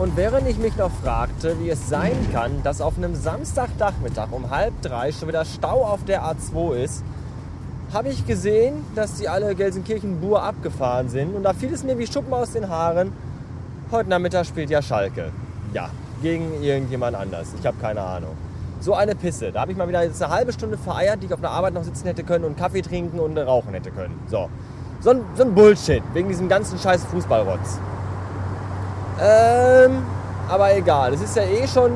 Und während ich mich noch fragte, wie es sein kann, dass auf einem Samstagnachmittag um halb drei schon wieder Stau auf der A2 ist, habe ich gesehen, dass die alle Gelsenkirchen-Bur abgefahren sind. Und da fiel es mir wie Schuppen aus den Haaren. Heute Nachmittag spielt ja Schalke. Ja, gegen irgendjemand anders. Ich habe keine Ahnung. So eine Pisse. Da habe ich mal wieder jetzt eine halbe Stunde vereiert, die ich auf der Arbeit noch sitzen hätte können und Kaffee trinken und rauchen hätte können. So. So ein, so ein Bullshit. Wegen diesem ganzen scheiß Fußballrotz. Ähm, aber egal. Es ist ja eh schon.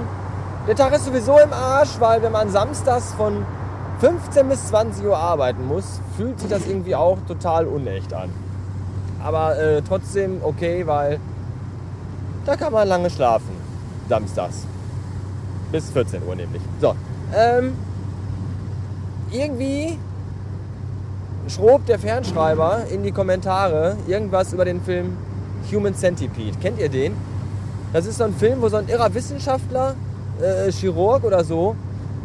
Der Tag ist sowieso im Arsch, weil wenn man samstags von 15 bis 20 Uhr arbeiten muss, fühlt sich das irgendwie auch total unecht an. Aber äh, trotzdem okay, weil da kann man lange schlafen. Samstags. Bis 14 Uhr nämlich. So. Ähm, irgendwie schrob der Fernschreiber in die Kommentare irgendwas über den Film Human Centipede. Kennt ihr den? Das ist so ein Film, wo so ein irrer Wissenschaftler, äh, Chirurg oder so,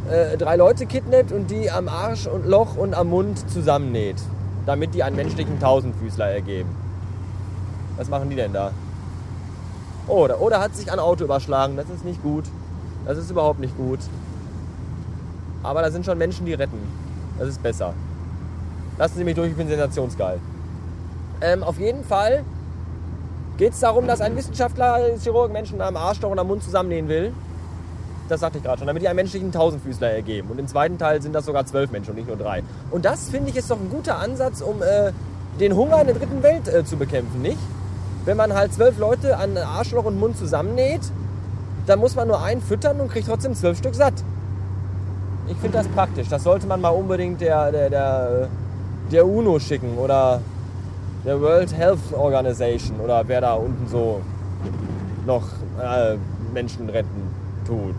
äh, drei Leute kidnappt und die am Arsch und Loch und am Mund zusammennäht, damit die einen menschlichen Tausendfüßler ergeben. Was machen die denn da? Oder, oder hat sich ein Auto überschlagen. Das ist nicht gut. Das ist überhaupt nicht gut. Aber da sind schon Menschen, die retten. Das ist besser. Lassen Sie mich durch, ich bin sensationsgeil. Ähm, auf jeden Fall geht es darum, dass ein Wissenschaftler, Chirurg Menschen am Arschloch und am Mund zusammennähen will. Das sagte ich gerade schon, damit die einen menschlichen Tausendfüßler ergeben. Und im zweiten Teil sind das sogar zwölf Menschen und nicht nur drei. Und das, finde ich, ist doch ein guter Ansatz, um äh, den Hunger in der dritten Welt äh, zu bekämpfen, nicht? Wenn man halt zwölf Leute an Arschloch und Mund zusammennäht, dann muss man nur einen füttern und kriegt trotzdem zwölf Stück satt. Ich finde das praktisch. Das sollte man mal unbedingt der, der, der, der UNO schicken oder der World Health Organization oder wer da unten so noch äh, Menschen retten tut.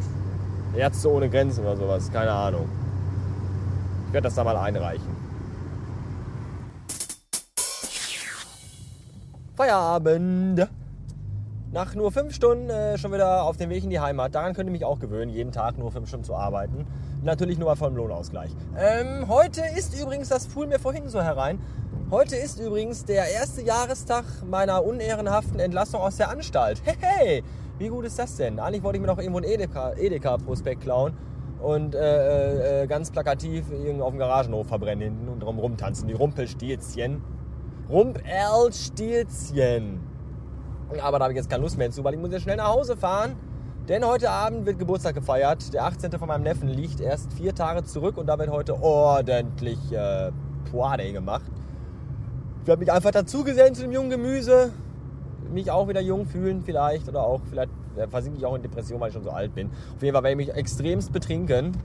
Ärzte ohne Grenzen oder sowas, keine Ahnung. Ich werde das da mal einreichen. Feierabend. Nach nur fünf Stunden äh, schon wieder auf dem Weg in die Heimat. Daran könnt ihr mich auch gewöhnen, jeden Tag nur fünf Stunden zu arbeiten. Natürlich nur mal vollem Lohnausgleich. Ähm, heute ist übrigens, das fuhr mir vorhin so herein, heute ist übrigens der erste Jahrestag meiner unehrenhaften Entlassung aus der Anstalt. Hey, hey, wie gut ist das denn? Eigentlich wollte ich mir noch irgendwo einen Edeka-Prospekt klauen und äh, äh, ganz plakativ irgendwo auf dem Garagenhof verbrennen hinten und drum rumtanzen. Die Rumpelstilzchen. Rumpelstilzchen. Aber da habe ich jetzt keine Lust mehr zu, weil ich muss jetzt schnell nach Hause fahren. Denn heute Abend wird Geburtstag gefeiert. Der 18. von meinem Neffen liegt erst vier Tage zurück und da wird heute ordentlich äh, Poade gemacht. Ich werde mich einfach dazugesellen zu dem jungen Gemüse. Mich auch wieder jung fühlen vielleicht oder auch vielleicht versinke ich auch in Depression, weil ich schon so alt bin. Auf jeden Fall werde ich mich extremst betrinken.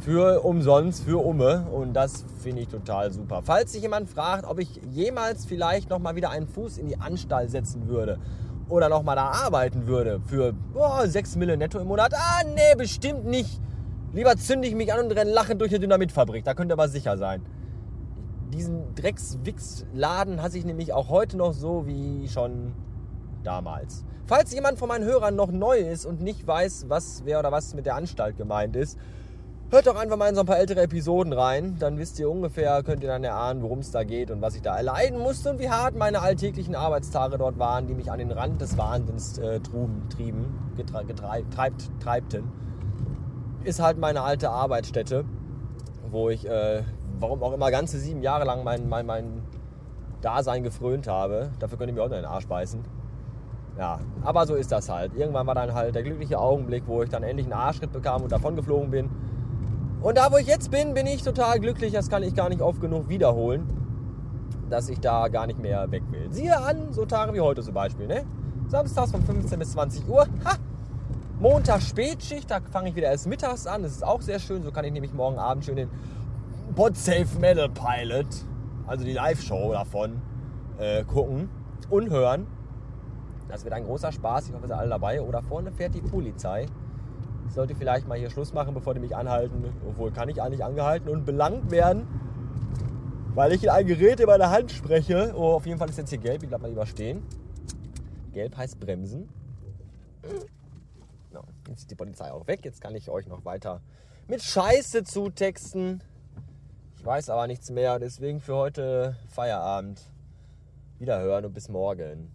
Für umsonst, für Umme. Und das finde ich total super. Falls sich jemand fragt, ob ich jemals vielleicht nochmal wieder einen Fuß in die Anstalt setzen würde oder nochmal da arbeiten würde für oh, 6 Mille netto im Monat. Ah, nee, bestimmt nicht. Lieber zünde ich mich an und renne lachend durch eine Dynamitfabrik. Da könnt ihr aber sicher sein. Diesen Dreckswix-Laden hasse ich nämlich auch heute noch so wie schon damals. Falls jemand von meinen Hörern noch neu ist und nicht weiß, was, wer oder was mit der Anstalt gemeint ist, hört doch einfach mal in so ein paar ältere Episoden rein. Dann wisst ihr ungefähr, könnt ihr dann erahnen, worum es da geht und was ich da erleiden musste und wie hart meine alltäglichen Arbeitstage dort waren, die mich an den Rand des Wahnsinns äh, truben, trieben, getre treibt, treibten. Ist halt meine alte Arbeitsstätte, wo ich, äh, warum auch immer, ganze sieben Jahre lang mein, mein, mein Dasein gefrönt habe. Dafür könnt ihr mir auch noch in den Arsch beißen. Ja, aber so ist das halt. Irgendwann war dann halt der glückliche Augenblick, wo ich dann endlich einen Arschritt bekam und davon geflogen bin. Und da, wo ich jetzt bin, bin ich total glücklich. Das kann ich gar nicht oft genug wiederholen, dass ich da gar nicht mehr weg will. Siehe an, so Tage wie heute zum Beispiel. Ne? Samstags von 15 bis 20 Uhr. Ha! Montag Spätschicht, da fange ich wieder erst mittags an. Das ist auch sehr schön. So kann ich nämlich morgen Abend schön den Podsafe Metal Pilot, also die Live-Show davon, äh, gucken und hören. Das wird ein großer Spaß. Ich hoffe, ihr seid alle dabei. Oder vorne fährt die Polizei. Ich sollte vielleicht mal hier Schluss machen, bevor die mich anhalten. Obwohl kann ich eigentlich angehalten und belangt werden, weil ich in ein Gerät in meiner Hand spreche. Oh, auf jeden Fall ist jetzt hier gelb. Ich bleib mal lieber stehen. Gelb heißt bremsen. No, jetzt ist die Polizei auch weg. Jetzt kann ich euch noch weiter mit Scheiße zutexten. Ich weiß aber nichts mehr. Deswegen für heute Feierabend. Wiederhören und bis morgen.